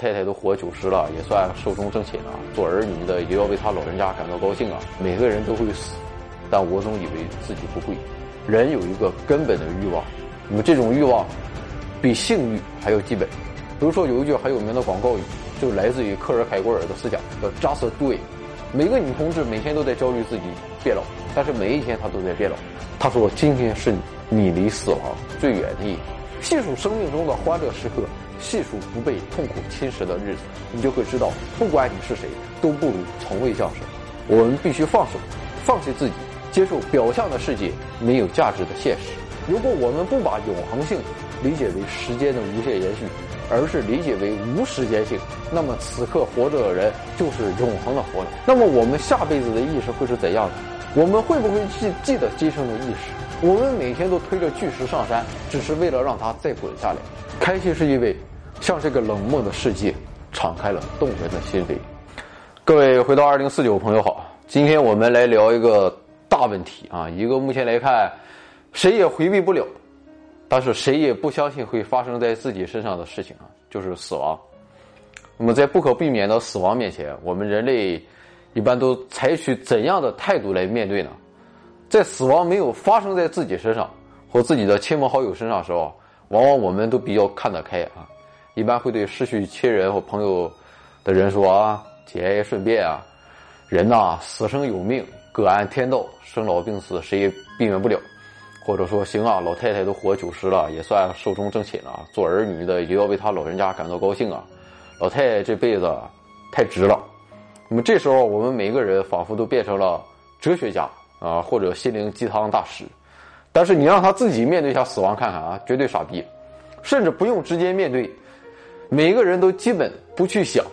太太都活九十了，也算寿终正寝了。做儿女的也要为他老人家感到高兴啊！每个人都会死，但我总以为自己不会。人有一个根本的欲望，那么这种欲望比性欲还要基本。比如说有一句很有名的广告语，就来自于克尔凯郭尔的思想，叫 “just do it”。每个女同志每天都在焦虑自己变老，但是每一天她都在变老。她说：“今天是你离死亡最远的一天。”细数生命中的欢乐时刻，细数不被痛苦侵蚀的日子，你就会知道，不管你是谁，都不如从未降生。我们必须放手，放弃自己，接受表象的世界没有价值的现实。如果我们不把永恒性理解为时间的无限延续，而是理解为无时间性，那么此刻活着的人就是永恒的活着。那么我们下辈子的意识会是怎样的？我们会不会记记得今生的意识？我们每天都推着巨石上山，只是为了让它再滚下来。开心是因为向这个冷漠的世界敞开了动人的心扉。各位回到二零四九朋友好，今天我们来聊一个大问题啊，一个目前来看谁也回避不了。但是谁也不相信会发生在自己身上的事情啊，就是死亡。那么在不可避免的死亡面前，我们人类一般都采取怎样的态度来面对呢？在死亡没有发生在自己身上或自己的亲朋好友身上时候，往往我们都比较看得开啊，一般会对失去亲人或朋友的人说啊，节哀顺变啊，人呐，死生有命，各安天道，生老病死谁也避免不了。或者说行啊，老太太都活九十了，也算寿终正寝了。做儿女的也要为他老人家感到高兴啊。老太太这辈子太值了。那么这时候，我们每个人仿佛都变成了哲学家啊，或者心灵鸡汤大师。但是你让他自己面对一下死亡看看啊，绝对傻逼。甚至不用直接面对，每个人都基本不去想，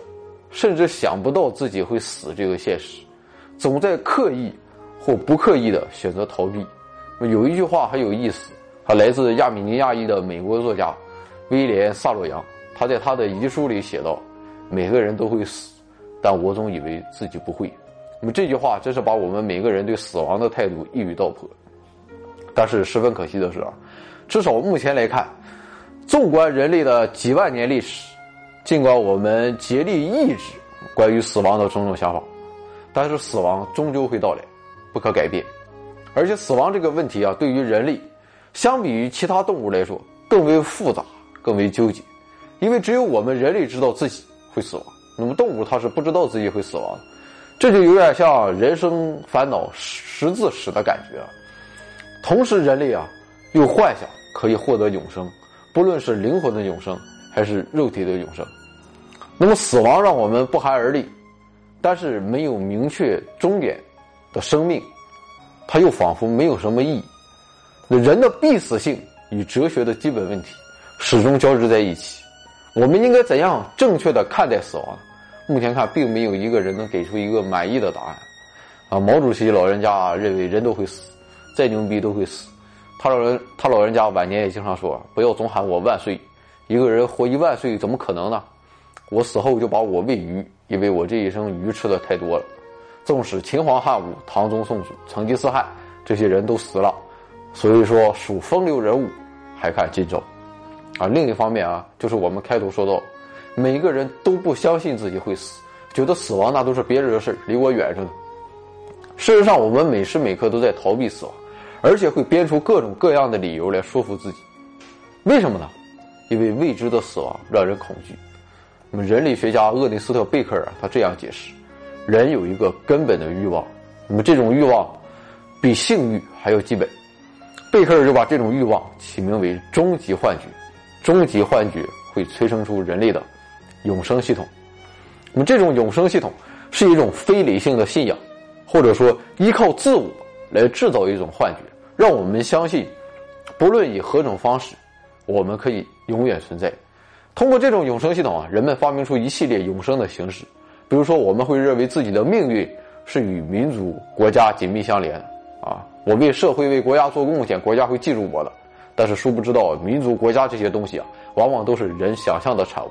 甚至想不到自己会死这个现实，总在刻意或不刻意的选择逃避。有一句话很有意思，它来自亚美尼亚裔的美国作家威廉·萨洛扬。他在他的遗书里写道：“每个人都会死，但我总以为自己不会。”那么这句话真是把我们每个人对死亡的态度一语道破。但是十分可惜的是啊，至少目前来看，纵观人类的几万年历史，尽管我们竭力抑制关于死亡的种种想法，但是死亡终究会到来，不可改变。而且死亡这个问题啊，对于人类，相比于其他动物来说，更为复杂，更为纠结。因为只有我们人类知道自己会死亡，那么动物它是不知道自己会死亡的。这就有点像人生烦恼十字史的感觉。同时，人类啊，又幻想可以获得永生，不论是灵魂的永生，还是肉体的永生。那么死亡让我们不寒而栗，但是没有明确终点的生命。它又仿佛没有什么意义。那人的必死性与哲学的基本问题始终交织在一起。我们应该怎样正确的看待死亡？目前看，并没有一个人能给出一个满意的答案。啊，毛主席老人家认为人都会死，再牛逼都会死。他老人他老人家晚年也经常说：“不要总喊我万岁，一个人活一万岁怎么可能呢？我死后就把我喂鱼，因为我这一生鱼吃的太多了。”纵使秦皇汉武、唐宗宋祖、成吉思汗这些人都死了，所以说属风流人物，还看今朝。啊，另一方面啊，就是我们开头说到，每个人都不相信自己会死，觉得死亡那都是别人的事离我远着呢。事实上，我们每时每刻都在逃避死亡，而且会编出各种各样的理由来说服自己。为什么呢？因为未知的死亡让人恐惧。那么，人类学家厄内斯特·贝克尔，他这样解释。人有一个根本的欲望，那么这种欲望比性欲还要基本。贝克尔就把这种欲望起名为“终极幻觉”。终极幻觉会催生出人类的永生系统。那么这种永生系统是一种非理性的信仰，或者说依靠自我来制造一种幻觉，让我们相信，不论以何种方式，我们可以永远存在。通过这种永生系统啊，人们发明出一系列永生的形式。比如说，我们会认为自己的命运是与民族、国家紧密相连啊！我为社会、为国家做贡献，国家会记住我的。但是，殊不知道民族、国家这些东西啊，往往都是人想象的产物。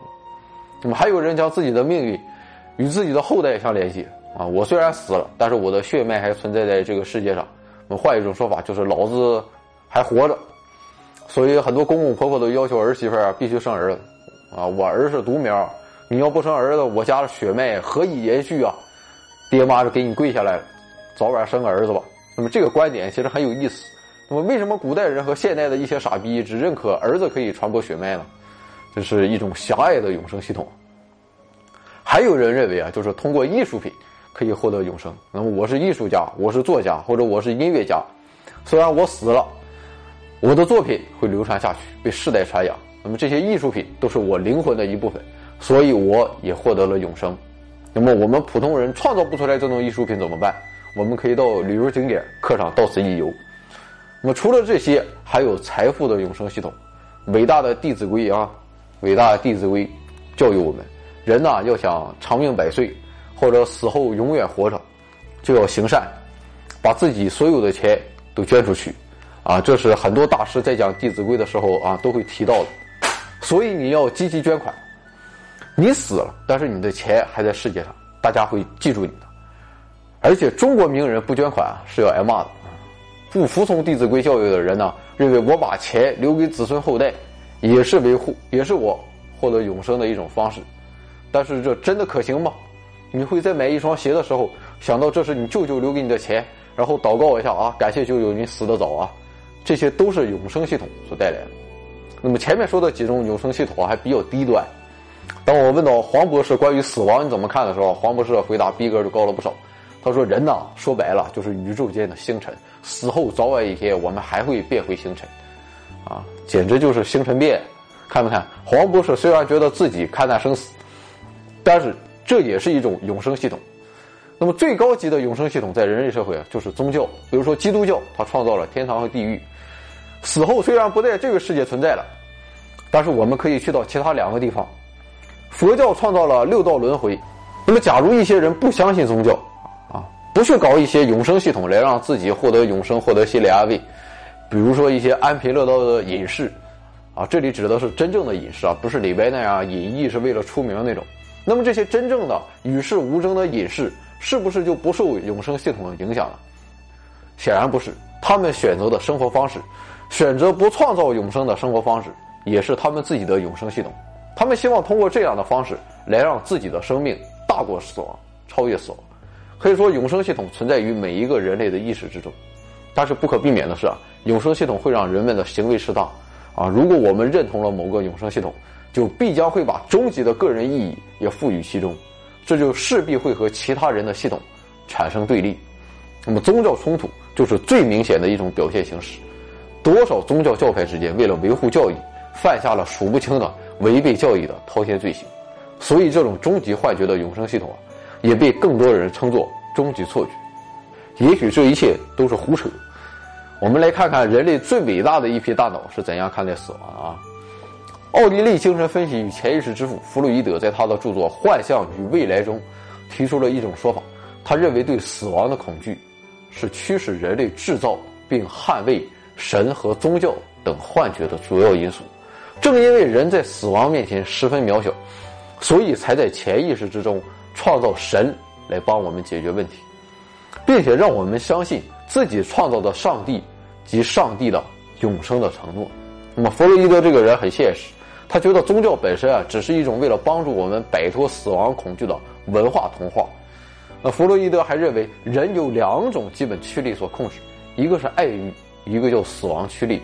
那么，还有人将自己的命运与自己的后代相联系啊！我虽然死了，但是我的血脉还存在在这个世界上。那么，换一种说法，就是老子还活着。所以，很多公公婆婆都要求儿媳妇儿必须生儿子啊！我儿是独苗。你要不生儿子，我家的血脉何以延续啊？爹妈就给你跪下来了，早晚生个儿子吧。那么这个观点其实很有意思。那么为什么古代人和现代的一些傻逼只认可儿子可以传播血脉呢？这是一种狭隘的永生系统。还有人认为啊，就是通过艺术品可以获得永生。那么我是艺术家，我是作家，或者我是音乐家，虽然我死了，我的作品会流传下去，被世代传扬。那么这些艺术品都是我灵魂的一部分，所以我也获得了永生。那么我们普通人创造不出来这种艺术品怎么办？我们可以到旅游景点刻上“到此一游”。那么除了这些，还有财富的永生系统。伟大的《弟子规》啊，伟大的《弟子规》教育我们：人呐，要想长命百岁，或者死后永远活着，就要行善，把自己所有的钱都捐出去。啊，这是很多大师在讲《弟子规》的时候啊都会提到的。所以你要积极捐款。你死了，但是你的钱还在世界上，大家会记住你的。而且中国名人不捐款是要挨骂的。不服从《弟子规》教育的人呢，认为我把钱留给子孙后代，也是维护，也是我获得永生的一种方式。但是这真的可行吗？你会在买一双鞋的时候想到这是你舅舅留给你的钱，然后祷告一下啊，感谢舅舅你死得早啊？这些都是永生系统所带来的。那么前面说的几种永生系统还比较低端。当我问到黄博士关于死亡你怎么看的时候，黄博士回答逼格就高了不少。他说：“人呐，说白了就是宇宙间的星辰，死后早晚一天我们还会变回星辰，啊，简直就是星辰变。看没看？黄博士虽然觉得自己看淡生死，但是这也是一种永生系统。那么最高级的永生系统在人类社会啊，就是宗教。比如说基督教，它创造了天堂和地狱，死后虽然不在这个世界存在了，但是我们可以去到其他两个地方。”佛教创造了六道轮回，那么假如一些人不相信宗教，啊，不去搞一些永生系统来让自己获得永生、获得心理安慰，比如说一些安贫乐道的隐士，啊，这里指的是真正的隐士啊，不是李白那样隐逸是为了出名的那种。那么这些真正的与世无争的隐士，是不是就不受永生系统的影响了？显然不是，他们选择的生活方式，选择不创造永生的生活方式，也是他们自己的永生系统。他们希望通过这样的方式来让自己的生命大过死亡，超越死亡。可以说，永生系统存在于每一个人类的意识之中。但是不可避免的是啊，永生系统会让人们的行为适当啊。如果我们认同了某个永生系统，就必将会把终极的个人意义也赋予其中，这就势必会和其他人的系统产生对立。那么，宗教冲突就是最明显的一种表现形式。多少宗教教派之间为了维护教义，犯下了数不清的。违背教义的滔天罪行，所以这种终极幻觉的永生系统啊，也被更多人称作终极错觉。也许这一切都是胡扯。我们来看看人类最伟大的一批大脑是怎样看待死亡啊？奥地利精神分析与潜意识之父弗洛伊德在他的著作《幻象与未来》中提出了一种说法，他认为对死亡的恐惧是驱使人类制造并捍卫神和宗教等幻觉的主要因素。正因为人在死亡面前十分渺小，所以才在潜意识之中创造神来帮我们解决问题，并且让我们相信自己创造的上帝及上帝的永生的承诺。那么弗洛伊德这个人很现实，他觉得宗教本身啊只是一种为了帮助我们摆脱死亡恐惧的文化童话。那弗洛伊德还认为人有两种基本驱力所控制，一个是爱欲，一个叫死亡驱力。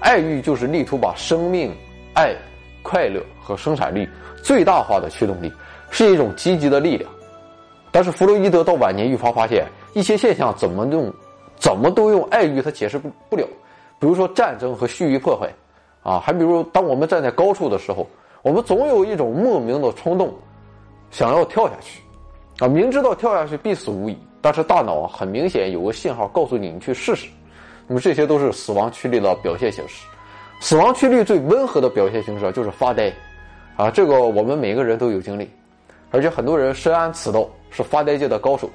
爱欲就是力图把生命、爱、快乐和生产力最大化的驱动力，是一种积极的力量。但是弗洛伊德到晚年愈发发现，一些现象怎么用，怎么都用爱欲他解释不不了。比如说战争和蓄意破坏，啊，还比如当我们站在高处的时候，我们总有一种莫名的冲动，想要跳下去，啊，明知道跳下去必死无疑，但是大脑很明显有个信号告诉你，你去试试。那么这些都是死亡驱力的表现形式，死亡驱力最温和的表现形式就是发呆，啊，这个我们每个人都有经历，而且很多人深谙此道，是发呆界的高手。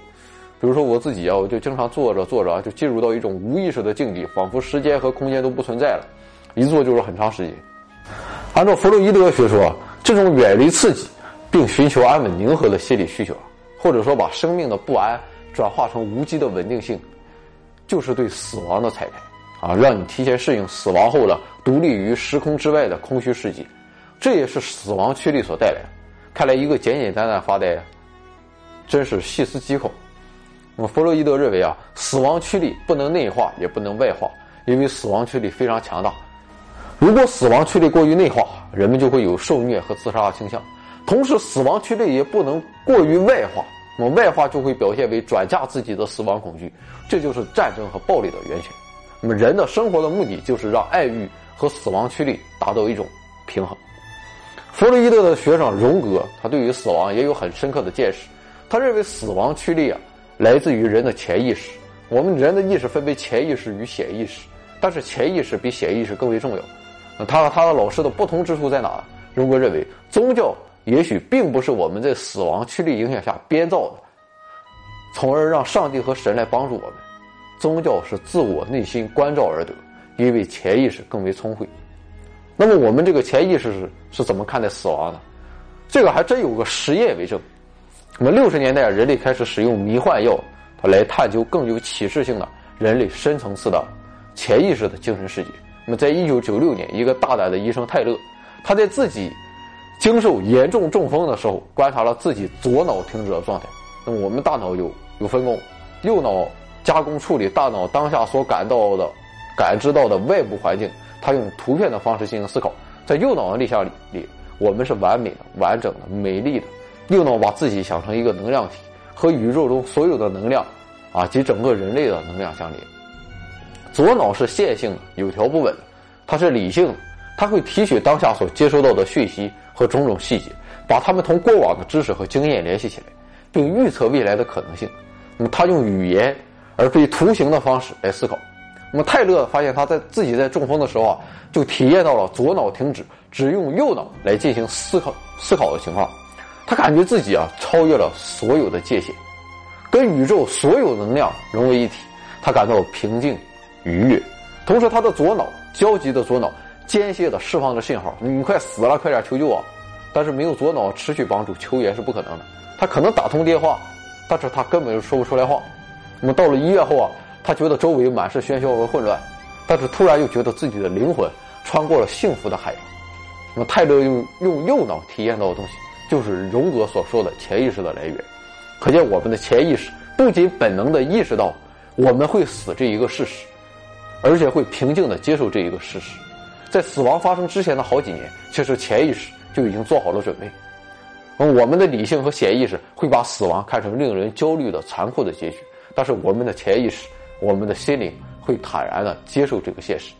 比如说我自己啊，我就经常坐着坐着就进入到一种无意识的境地，仿佛时间和空间都不存在了，一坐就是很长时间。按照弗洛伊德学说，这种远离刺激并寻求安稳宁和的心理需求，或者说把生命的不安转化成无机的稳定性。就是对死亡的彩排，啊，让你提前适应死亡后的独立于时空之外的空虚世界，这也是死亡驱力所带来的。看来一个简简单单发呆，真是细思极恐。那么弗洛伊德认为啊，死亡驱力不能内化，也不能外化，因为死亡驱力非常强大。如果死亡驱力过于内化，人们就会有受虐和自杀的倾向；同时，死亡驱力也不能过于外化，那么外化就会表现为转嫁自己的死亡恐惧，这就是战争和暴力的源泉。那么，人的生活的目的就是让爱欲和死亡驱力达到一种平衡。弗洛伊德的学生荣格，他对于死亡也有很深刻的见识。他认为死亡驱力啊，来自于人的潜意识。我们人的意识分为潜意识与显意识，但是潜意识比显意识更为重要。他和他的老师的不同之处在哪？荣格认为，宗教也许并不是我们在死亡驱力影响下编造的，从而让上帝和神来帮助我们。宗教是自我内心关照而得，因为潜意识更为聪慧。那么我们这个潜意识是是怎么看待死亡的？这个还真有个实验为证。那么六十年代，人类开始使用迷幻药，它来探究更有启示性的人类深层次的潜意识的精神世界。那么在一九九六年，一个大胆的医生泰勒，他在自己经受严重中风的时候，观察了自己左脑停止的状态。那么我们大脑有有分工，右脑加工处理大脑当下所感到的、感知到的外部环境。他用图片的方式进行思考，在右脑的立项里，里我们是完美的、完整的、美丽的。右脑把自己想成一个能量体，和宇宙中所有的能量，啊及整个人类的能量相连。左脑是线性的、有条不紊，它是理性的，它会提取当下所接收到的讯息和种种细节，把它们同过往的知识和经验联系起来，并预测未来的可能性。那么，他用语言而非图形的方式来思考。那么泰勒发现，他在自己在中风的时候啊，就体验到了左脑停止，只用右脑来进行思考思考的情况。他感觉自己啊，超越了所有的界限，跟宇宙所有能量融为一体。他感到平静、愉悦。同时，他的左脑焦急的左脑间歇的释放着信号：“你快死了，快点求救啊！”但是没有左脑持续帮助，求援是不可能的。他可能打通电话，但是他根本就说不出来话。那么到了医院后啊。他觉得周围满是喧嚣和混乱，但是突然又觉得自己的灵魂穿过了幸福的海洋。那么泰勒用用右脑体验到的东西，就是荣格所说的潜意识的来源。可见我们的潜意识不仅本能的意识到我们会死这一个事实，而且会平静的接受这一个事实。在死亡发生之前的好几年，其实潜意识就已经做好了准备。我们的理性和潜意识会把死亡看成令人焦虑的残酷的结局，但是我们的潜意识。我们的心灵会坦然的接受这个现实。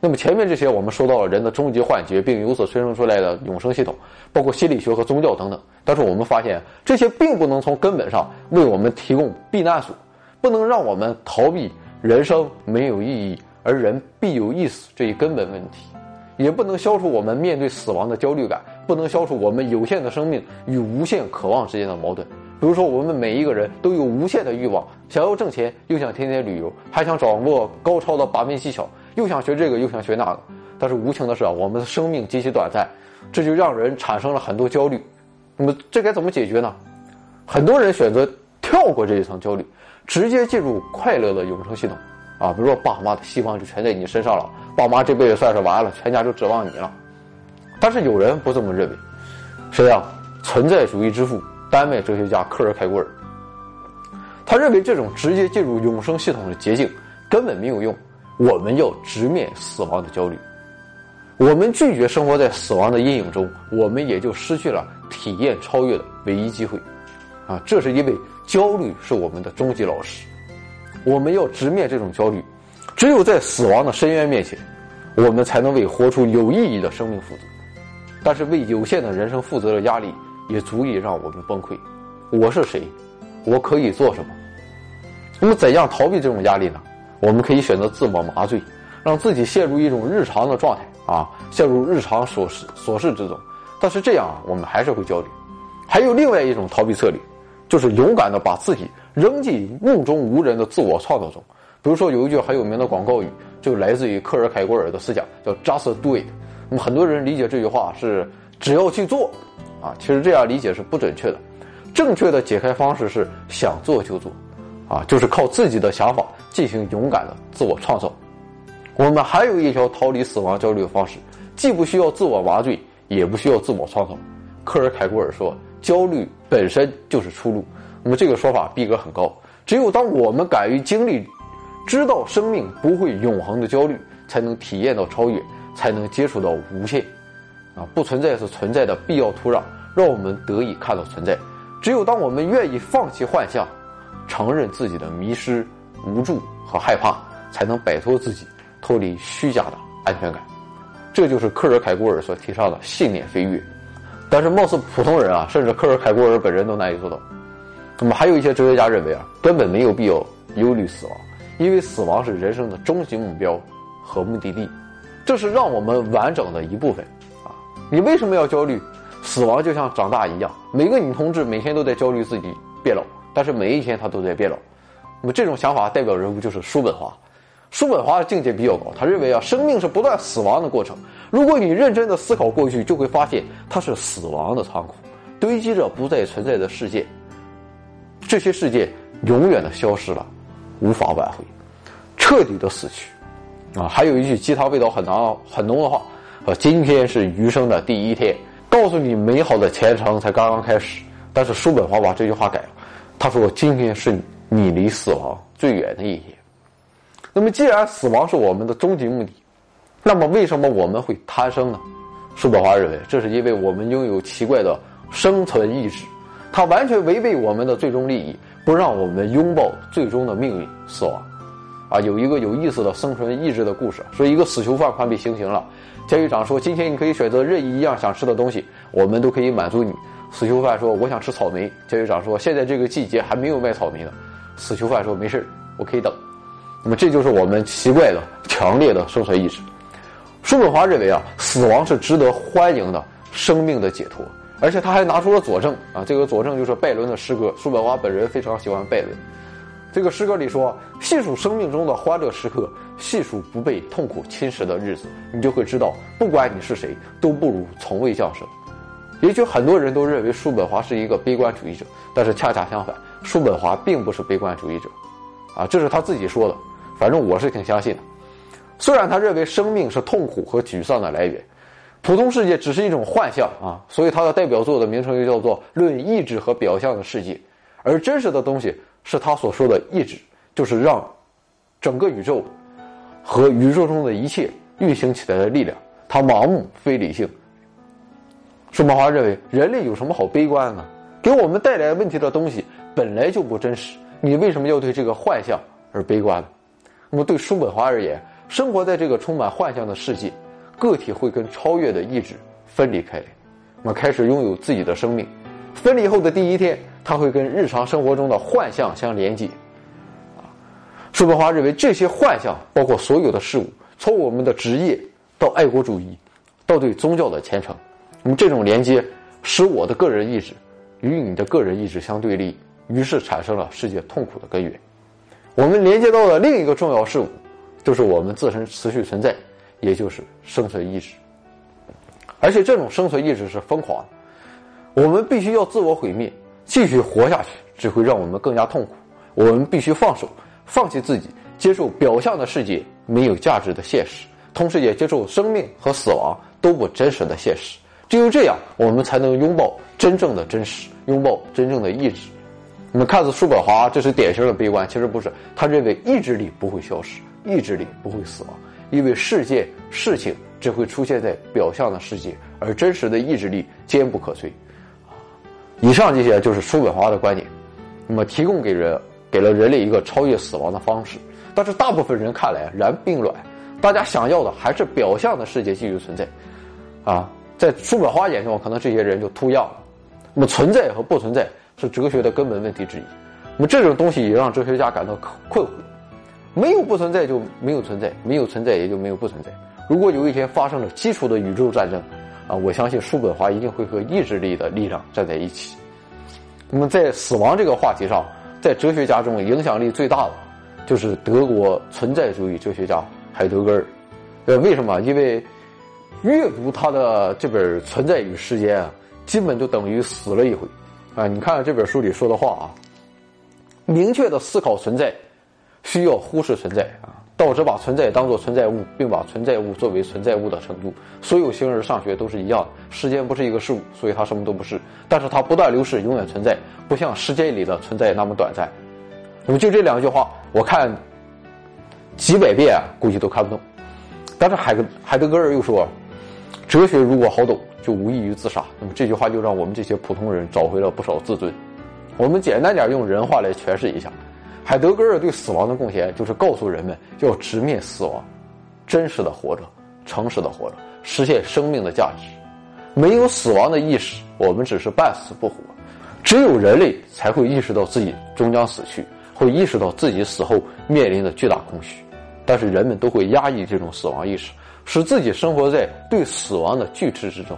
那么前面这些我们说到了人的终极幻觉，并由此催生出来的永生系统，包括心理学和宗教等等。但是我们发现这些并不能从根本上为我们提供避难所，不能让我们逃避人生没有意义而人必有一死这一根本问题，也不能消除我们面对死亡的焦虑感，不能消除我们有限的生命与无限渴望之间的矛盾。比如说，我们每一个人都有无限的欲望，想要挣钱，又想天天旅游，还想掌握高超的把妹技巧，又想学这个，又想学那个。但是无情的是啊，我们的生命极其短暂，这就让人产生了很多焦虑。那么这该怎么解决呢？很多人选择跳过这一层焦虑，直接进入快乐的永生系统。啊，比如说爸妈的希望就全在你身上了，爸妈这辈子算是完了，全家就指望你了。但是有人不这么认为，谁呀？存在主义之父。丹麦哲学家克尔凯郭尔，他认为这种直接进入永生系统的捷径根本没有用。我们要直面死亡的焦虑，我们拒绝生活在死亡的阴影中，我们也就失去了体验超越的唯一机会。啊，这是因为焦虑是我们的终极老师。我们要直面这种焦虑，只有在死亡的深渊面前，我们才能为活出有意义的生命负责。但是为有限的人生负责的压力。也足以让我们崩溃。我是谁？我可以做什么？那么，怎样逃避这种压力呢？我们可以选择自我麻醉，让自己陷入一种日常的状态啊，陷入日常琐事琐事之中。但是这样啊，我们还是会焦虑。还有另外一种逃避策略，就是勇敢的把自己扔进目中无人的自我创造中。比如说，有一句很有名的广告语，就来自于克尔凯郭尔的思想，叫 “just do it”。那么，很多人理解这句话是只要去做。啊，其实这样理解是不准确的，正确的解开方式是想做就做，啊，就是靠自己的想法进行勇敢的自我创造。我们还有一条逃离死亡焦虑的方式，既不需要自我麻醉，也不需要自我创造，克尔凯郭尔说，焦虑本身就是出路。那么这个说法逼格很高。只有当我们敢于经历，知道生命不会永恒的焦虑，才能体验到超越，才能接触到无限。啊，不存在是存在的必要土壤，让我们得以看到存在。只有当我们愿意放弃幻象，承认自己的迷失、无助和害怕，才能摆脱自己，脱离虚假的安全感。这就是克尔凯郭尔所提倡的信念飞跃。但是，貌似普通人啊，甚至克尔凯郭尔本人都难以做到。那么，还有一些哲学家认为啊，根本没有必要忧虑死亡，因为死亡是人生的终极目标和目的地，这是让我们完整的一部分。啊，你为什么要焦虑？死亡就像长大一样，每个女同志每天都在焦虑自己变老，但是每一天他都在变老。那么这种想法代表人物就是叔本华。叔本华的境界比较高，他认为啊，生命是不断死亡的过程。如果你认真的思考过去，就会发现它是死亡的仓库，堆积着不再存在的世界。这些世界永远的消失了，无法挽回，彻底的死去。啊，还有一句鸡汤味道很浓很浓的话，说今天是余生的第一天。告诉你，美好的前程才刚刚开始。但是叔本华把这句话改了，他说：“今天是你离死亡最远的一天。”那么，既然死亡是我们的终极目的，那么为什么我们会贪生呢？叔本华认为，这是因为我们拥有奇怪的生存意志，它完全违背我们的最终利益，不让我们拥抱最终的命运——死亡。啊，有一个有意思的生存意志的故事，说一个死囚犯快被行刑了。监狱长说：“今天你可以选择任意一样想吃的东西，我们都可以满足你。”死囚犯说：“我想吃草莓。”监狱长说：“现在这个季节还没有卖草莓呢。”死囚犯说：“没事我可以等。”那么这就是我们奇怪的、强烈的生存意志。叔本华认为啊，死亡是值得欢迎的生命的解脱，而且他还拿出了佐证啊，这个佐证就是拜伦的诗歌。叔本华本人非常喜欢拜伦。这个诗歌里说：“细数生命中的欢乐时刻，细数不被痛苦侵蚀的日子，你就会知道，不管你是谁，都不如从未降生。”也许很多人都认为叔本华是一个悲观主义者，但是恰恰相反，叔本华并不是悲观主义者，啊，这是他自己说的。反正我是挺相信的。虽然他认为生命是痛苦和沮丧的来源，普通世界只是一种幻象啊，所以他的代表作的名称又叫做《论意志和表象的世界》，而真实的东西。是他所说的意志，就是让整个宇宙和宇宙中的一切运行起来的力量。他盲目非理性。叔本华认为，人类有什么好悲观呢？给我们带来问题的东西本来就不真实，你为什么要对这个幻象而悲观呢？那么，对叔本华而言，生活在这个充满幻象的世界，个体会跟超越的意志分离开来，那么开始拥有自己的生命。分离后的第一天。它会跟日常生活中的幻象相连接，啊，叔本华认为这些幻象包括所有的事物，从我们的职业到爱国主义，到对宗教的虔诚，那么这种连接使我的个人意志与你的个人意志相对立，于是产生了世界痛苦的根源。我们连接到的另一个重要事物，就是我们自身持续存在，也就是生存意志，而且这种生存意志是疯狂的，我们必须要自我毁灭。继续活下去只会让我们更加痛苦。我们必须放手，放弃自己，接受表象的世界没有价值的现实，同时也接受生命和死亡都不真实的现实。只有这样，我们才能拥抱真正的真实，拥抱真正的意志。你们看似叔本华这是典型的悲观，其实不是。他认为意志力不会消失，意志力不会死亡，因为世界事情只会出现在表象的世界，而真实的意志力坚不可摧。以上这些就是叔本华的观点，那么提供给人给了人类一个超越死亡的方式。但是大部分人看来然并卵，大家想要的还是表象的世界继续存在。啊，在叔本华眼中，可能这些人就秃样了。那么存在和不存在是哲学的根本问题之一。那么这种东西也让哲学家感到困惑。没有不存在就没有存在，没有存在也就没有不存在。如果有一天发生了基础的宇宙战争。啊，我相信叔本华一定会和意志力的力量站在一起。那么，在死亡这个话题上，在哲学家中影响力最大的，就是德国存在主义哲学家海德格尔。呃，为什么？因为阅读他的这本《存在与时间》啊，基本就等于死了一回。啊，你看这本书里说的话啊，明确的思考存在，需要忽视存在啊。道者把存在当作存在物，并把存在物作为存在物的程度。所有形而上学都是一样的。时间不是一个事物，所以它什么都不是。但是它不断流逝，永远存在，不像时间里的存在那么短暂。那么就这两句话，我看几百遍估计都看不懂。但是海格海德格尔又说，哲学如果好懂，就无异于自杀。那么这句话就让我们这些普通人找回了不少自尊。我们简单点用人话来诠释一下。海德格尔对死亡的贡献，就是告诉人们要直面死亡，真实的活着，诚实的活着，实现生命的价值。没有死亡的意识，我们只是半死不活。只有人类才会意识到自己终将死去，会意识到自己死后面临的巨大空虚。但是人们都会压抑这种死亡意识，使自己生活在对死亡的拒斥之中。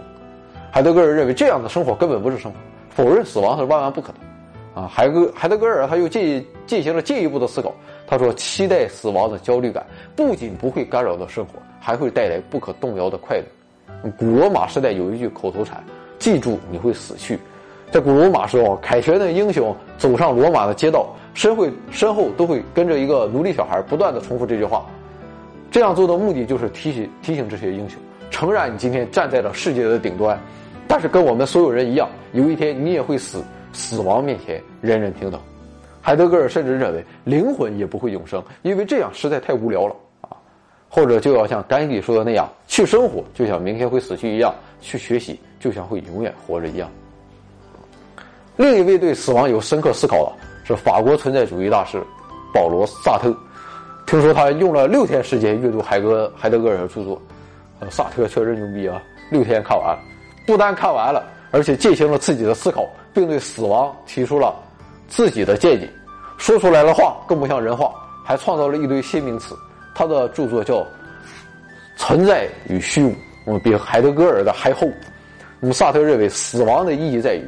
海德格尔认为，这样的生活根本不是生活，否认死亡是万万不可能。啊，海格海德格尔他又进进行了进一步的思考。他说，期待死亡的焦虑感不仅不会干扰到生活，还会带来不可动摇的快乐。古罗马时代有一句口头禅：“记住你会死去。”在古罗马时候，凯旋的英雄走上罗马的街道，身会身后都会跟着一个奴隶小孩，不断的重复这句话。这样做的目的就是提醒提醒这些英雄，诚然你今天站在了世界的顶端，但是跟我们所有人一样，有一天你也会死。死亡面前，人人平等。海德格尔甚至认为，灵魂也不会永生，因为这样实在太无聊了啊！或者就要像甘地说的那样，去生活就像明天会死去一样，去学习就像会永远活着一样。另一位对死亡有深刻思考的是法国存在主义大师保罗·萨特。听说他用了六天时间阅读海格海德格尔的著作，萨特确实牛逼啊！六天看完了，不但看完了，而且进行了自己的思考。并对死亡提出了自己的见解，说出来的话更不像人话，还创造了一堆新名词。他的著作叫《存在与虚无》，我比海德格尔的还厚。那么萨特认为，死亡的意义在于，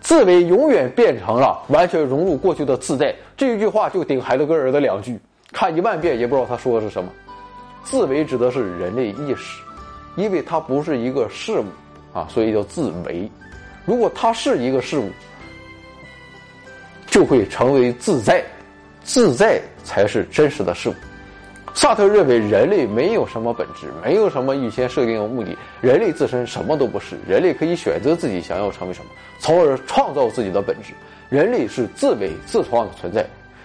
自为永远变成了完全融入过去的自在。这一句话就顶海德格尔的两句，看一万遍也不知道他说的是什么。自为指的是人类意识，因为它不是一个事物啊，所以叫自为。如果它是一个事物，就会成为自在，自在才是真实的事物。萨特认为人类没有什么本质，没有什么预先设定的目的，人类自身什么都不是，人类可以选择自己想要成为什么，从而创造自己的本质。人类是自为自创的存在，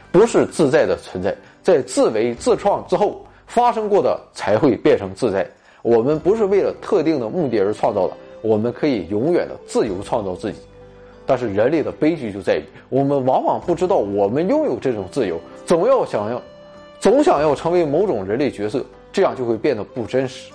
不是自在的存在。在自为自创之后发生过的才会变成自在。我们不是为了特定的目的而创造的。我们可以永远的自由创造自己，但是人类的悲剧就在于，我们往往不知道我们拥有这种自由，总要想要，总想要成为某种人类角色，这样就会变得不真实，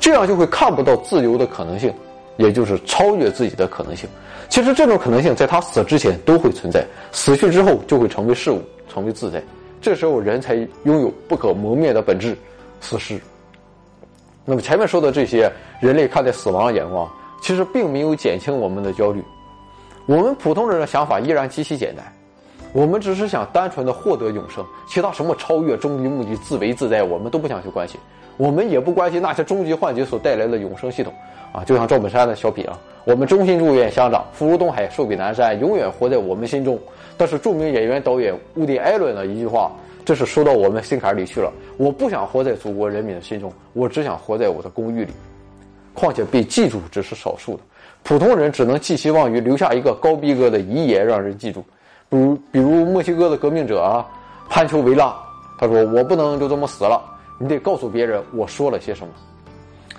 这样就会看不到自由的可能性，也就是超越自己的可能性。其实这种可能性在他死之前都会存在，死去之后就会成为事物，成为自在，这时候人才拥有不可磨灭的本质——死尸。那么前面说的这些人类看待死亡的眼光。其实并没有减轻我们的焦虑，我们普通人的想法依然极其简单，我们只是想单纯的获得永生，其他什么超越、终极目的、自为自在，我们都不想去关心，我们也不关心那些终极幻觉所带来的永生系统啊！就像赵本山的小品啊，我们衷心祝愿乡长福如东海、寿比南山，永远活在我们心中。但是著名演员导演乌迪·艾伦的一句话，这是说到我们心坎里去了：我不想活在祖国人民的心中，我只想活在我的公寓里。况且被记住只是少数的，普通人只能寄希望于留下一个高逼格的遗言让人记住，比如比如墨西哥的革命者啊，潘丘维拉，他说我不能就这么死了，你得告诉别人我说了些什么。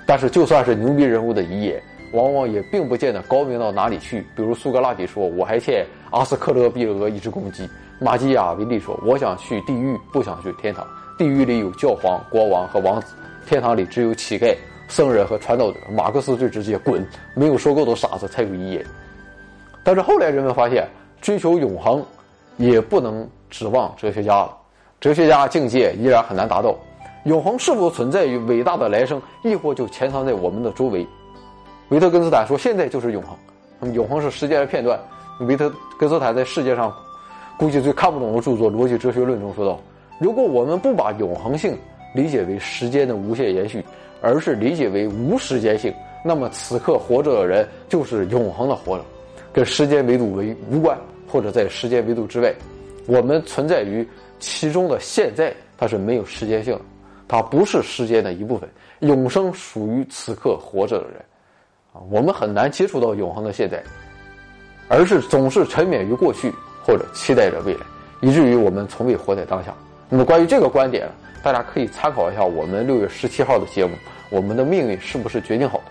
但是就算是牛逼人物的遗言，往往也并不见得高明到哪里去。比如苏格拉底说我还欠阿斯克勒庇俄一只公鸡，马基雅维利说我想去地狱，不想去天堂，地狱里有教皇、国王和王子，天堂里只有乞丐。圣人和传道者，马克思最直接，滚！没有说够的傻子才有遗言。但是后来人们发现，追求永恒，也不能指望哲学家了。哲学家境界依然很难达到。永恒是否存在于伟大的来生，亦或就潜藏在我们的周围？维特根斯坦说：“现在就是永恒。”那么，永恒是时间的片段。维特根斯坦在世界上估计最看不懂的著作《逻辑哲学论》中说道：“如果我们不把永恒性理解为时间的无限延续，”而是理解为无时间性，那么此刻活着的人就是永恒的活着，跟时间维度为无关，或者在时间维度之外，我们存在于其中的现在它是没有时间性的，它不是时间的一部分。永生属于此刻活着的人，啊，我们很难接触到永恒的现在，而是总是沉湎于过去或者期待着未来，以至于我们从未活在当下。那么关于这个观点，大家可以参考一下我们六月十七号的节目，我们的命运是不是决定好的？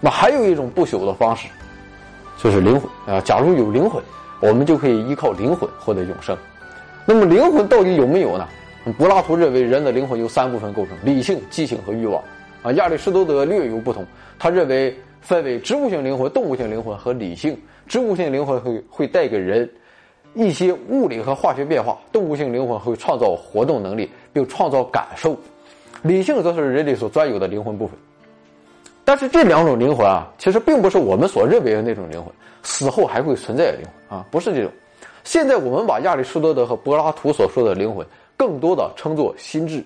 那还有一种不朽的方式，就是灵魂啊。假如有灵魂，我们就可以依靠灵魂获得永生。那么灵魂到底有没有呢？柏拉图认为人的灵魂由三部分构成：理性、激情和欲望。啊，亚里士多德略有不同，他认为分为植物性灵魂、动物性灵魂和理性。植物性灵魂会会带给人一些物理和化学变化，动物性灵魂会创造活动能力并创造感受，理性则是人类所专有的灵魂部分。但是这两种灵魂啊，其实并不是我们所认为的那种灵魂，死后还会存在的灵魂啊，不是这种。现在我们把亚里士多德和柏拉图所说的灵魂。更多的称作心智，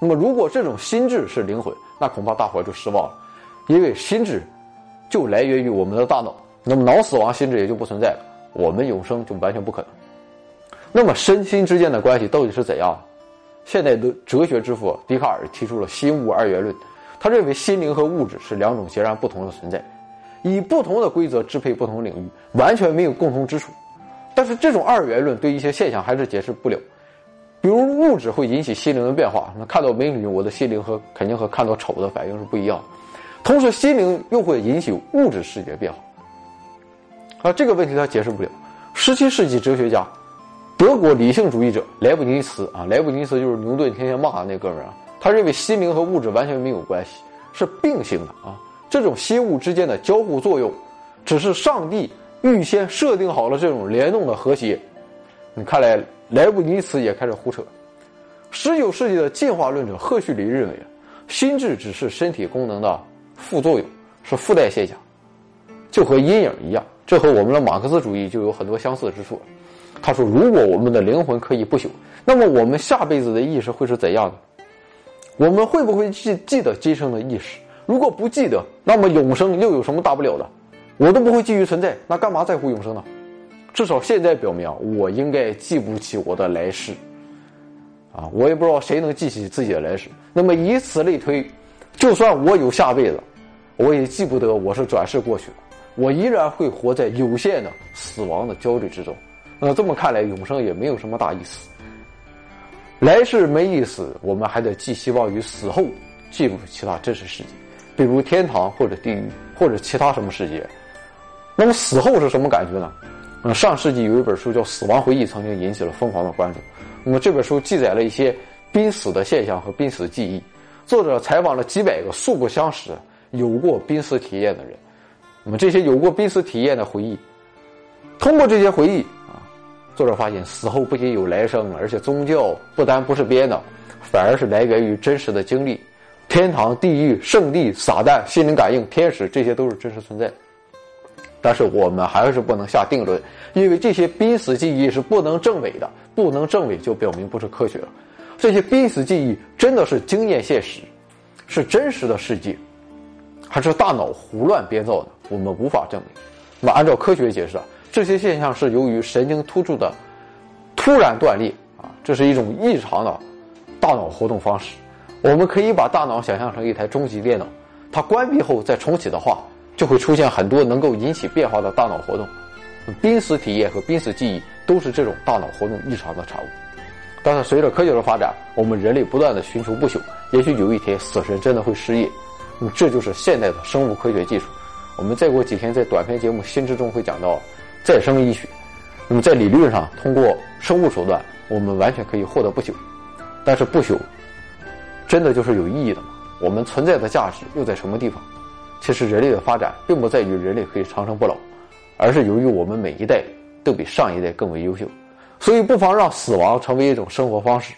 那么如果这种心智是灵魂，那恐怕大伙就失望了，因为心智就来源于我们的大脑，那么脑死亡，心智也就不存在了，我们永生就完全不可能。那么身心之间的关系到底是怎样？现代的哲学之父笛卡尔提出了心物二元论，他认为心灵和物质是两种截然不同的存在，以不同的规则支配不同领域，完全没有共同之处。但是这种二元论对一些现象还是解释不了。比如物质会引起心灵的变化，那看到美女，我的心灵和肯定和看到丑的反应是不一样。同时，心灵又会引起物质世界变化。啊，这个问题他解释不了。十七世纪哲学家，德国理性主义者莱布尼茨啊，莱布尼茨就是牛顿天天骂的那哥们儿啊。他认为心灵和物质完全没有关系，是并行的啊。这种心物之间的交互作用，只是上帝预先设定好了这种联动的和谐。你看来。莱布尼茨也开始胡扯。十九世纪的进化论者赫胥黎认为，心智只是身体功能的副作用，是附带现象，就和阴影一样。这和我们的马克思主义就有很多相似之处。他说，如果我们的灵魂可以不朽，那么我们下辈子的意识会是怎样的？我们会不会记记得今生的意识？如果不记得，那么永生又有什么大不了的？我都不会继续存在，那干嘛在乎永生呢？至少现在表明，我应该记不起我的来世，啊，我也不知道谁能记起自己的来世。那么以此类推，就算我有下辈子，我也记不得我是转世过去了，我依然会活在有限的死亡的焦虑之中。那这么看来，永生也没有什么大意思。来世没意思，我们还得寄希望于死后进入其他真实世界，比如天堂或者地狱或者其他什么世界。那么死后是什么感觉呢？嗯，上世纪有一本书叫《死亡回忆》，曾经引起了疯狂的关注。那么这本书记载了一些濒死的现象和濒死记忆。作者采访了几百个素不相识、有过濒死体验的人。那么这些有过濒死体验的回忆，通过这些回忆，作者发现死后不仅有来生，而且宗教不单不是编的，反而是来源于真实的经历。天堂、地狱、圣地、撒旦、心灵感应、天使，这些都是真实存在。但是我们还是不能下定论，因为这些濒死记忆是不能证伪的，不能证伪就表明不是科学了。这些濒死记忆真的是经验现实，是真实的世界，还是大脑胡乱编造的？我们无法证明。那么按照科学解释啊，这些现象是由于神经突触的突然断裂啊，这是一种异常的大脑活动方式。我们可以把大脑想象成一台终极电脑，它关闭后再重启的话。就会出现很多能够引起变化的大脑活动，濒死体验和濒死记忆都是这种大脑活动异常的产物。但是随着科学的发展，我们人类不断的寻求不朽，也许有一天死神真的会失业。那么这就是现代的生物科学技术。我们再过几天在短篇节目《新知》中会讲到再生医学。那么在理论上，通过生物手段，我们完全可以获得不朽。但是不朽真的就是有意义的吗？我们存在的价值又在什么地方？其实，人类的发展并不在于人类可以长生不老，而是由于我们每一代都比上一代更为优秀，所以不妨让死亡成为一种生活方式。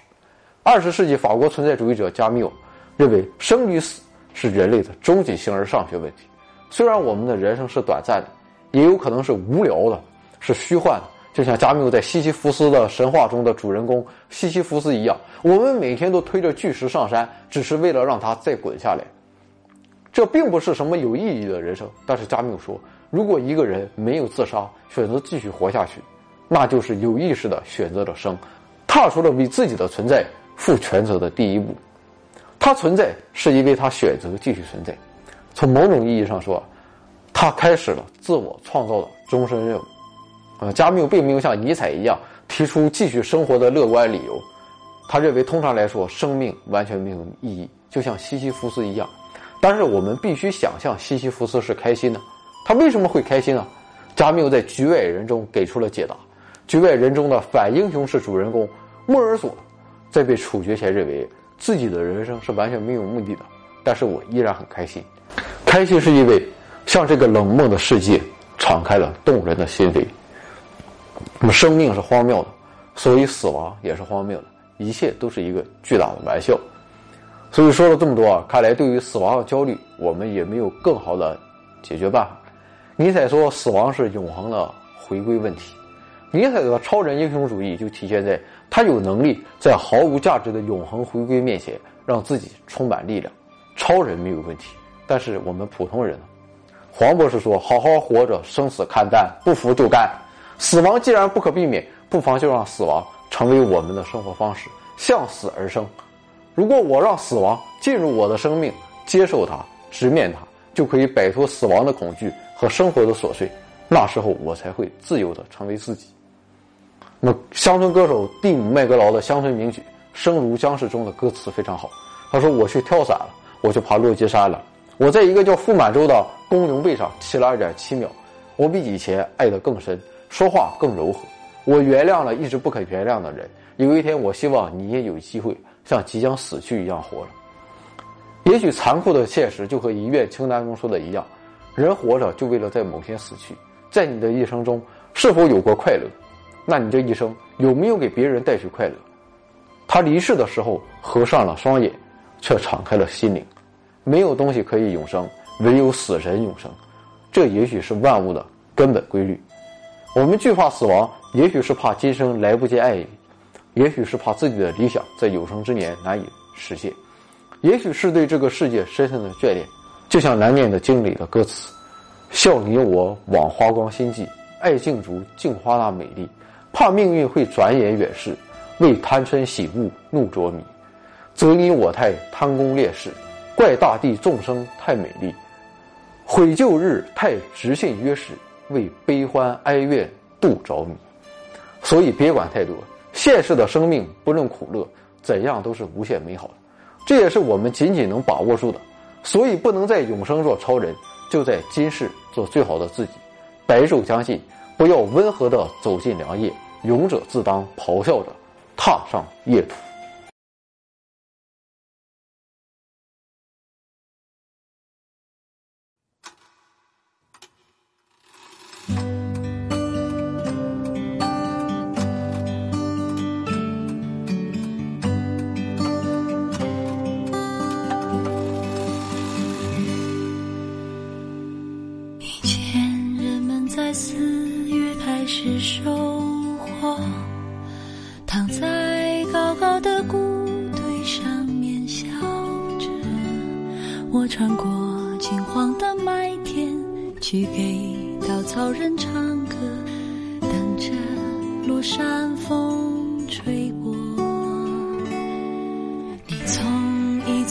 二十世纪法国存在主义者加缪认为，生与死是人类的终极形而上学问题。虽然我们的人生是短暂的，也有可能是无聊的，是虚幻的，就像加缪在西西弗斯的神话中的主人公西西弗斯一样，我们每天都推着巨石上山，只是为了让它再滚下来。这并不是什么有意义的人生，但是加缪说，如果一个人没有自杀，选择继续活下去，那就是有意识的选择着生，踏出了为自己的存在负全责的第一步。他存在是因为他选择继续存在。从某种意义上说，他开始了自我创造的终身任务。啊，加缪并没有像尼采一样提出继续生活的乐观理由。他认为，通常来说，生命完全没有意义，就像西西弗斯一样。但是，我们必须想象西西弗斯是开心的。他为什么会开心呢？加缪在《局外人》中给出了解答。《局外人》中的反英雄式主人公莫尔索，在被处决前认为。自己的人生是完全没有目的的，但是我依然很开心。开心是因为向这个冷漠的世界敞开了动人的心扉。那么生命是荒谬的，所以死亡也是荒谬的，一切都是一个巨大的玩笑。所以说了这么多啊，看来对于死亡的焦虑，我们也没有更好的解决办法。尼采说，死亡是永恒的回归问题。尼采的超人英雄主义就体现在。他有能力在毫无价值的永恒回归面前，让自己充满力量。超人没有问题，但是我们普通人呢？黄博士说：“好好活着，生死看淡，不服就干。死亡既然不可避免，不妨就让死亡成为我们的生活方式，向死而生。如果我让死亡进入我的生命，接受它，直面它，就可以摆脱死亡的恐惧和生活的琐碎。那时候，我才会自由的成为自己。”那，乡村歌手蒂姆·麦格劳的乡村名曲《生如将士》中的歌词非常好。他说：“我去跳伞了，我去爬落基山了。我在一个叫傅满洲的公牛背上骑了二点七秒。我比以前爱得更深，说话更柔和。我原谅了一直不肯原谅的人。有一天，我希望你也有机会像即将死去一样活着。也许残酷的现实就和遗愿清单中说的一样：人活着就为了在某天死去。在你的一生中，是否有过快乐？”那你这一生有没有给别人带去快乐？他离世的时候合上了双眼，却敞开了心灵。没有东西可以永生，唯有死神永生。这也许是万物的根本规律。我们惧怕死亡，也许是怕今生来不及爱你，也许是怕自己的理想在有生之年难以实现，也许是对这个世界深深的眷恋。就像难念的经里的歌词：“笑你我枉花光心计，爱竞逐镜花那美丽。”怕命运会转眼远逝，为贪嗔喜恶怒着迷，则你我太贪功烈士，怪大地众生太美丽，悔旧日太直信约誓，为悲欢哀怨度着迷。所以别管太多，现实的生命不论苦乐，怎样都是无限美好的，这也是我们仅仅能把握住的。所以不能在永生做超人，就在今世做最好的自己，白昼将近，不要温和的走进良夜。勇者自当咆哮着踏上夜途。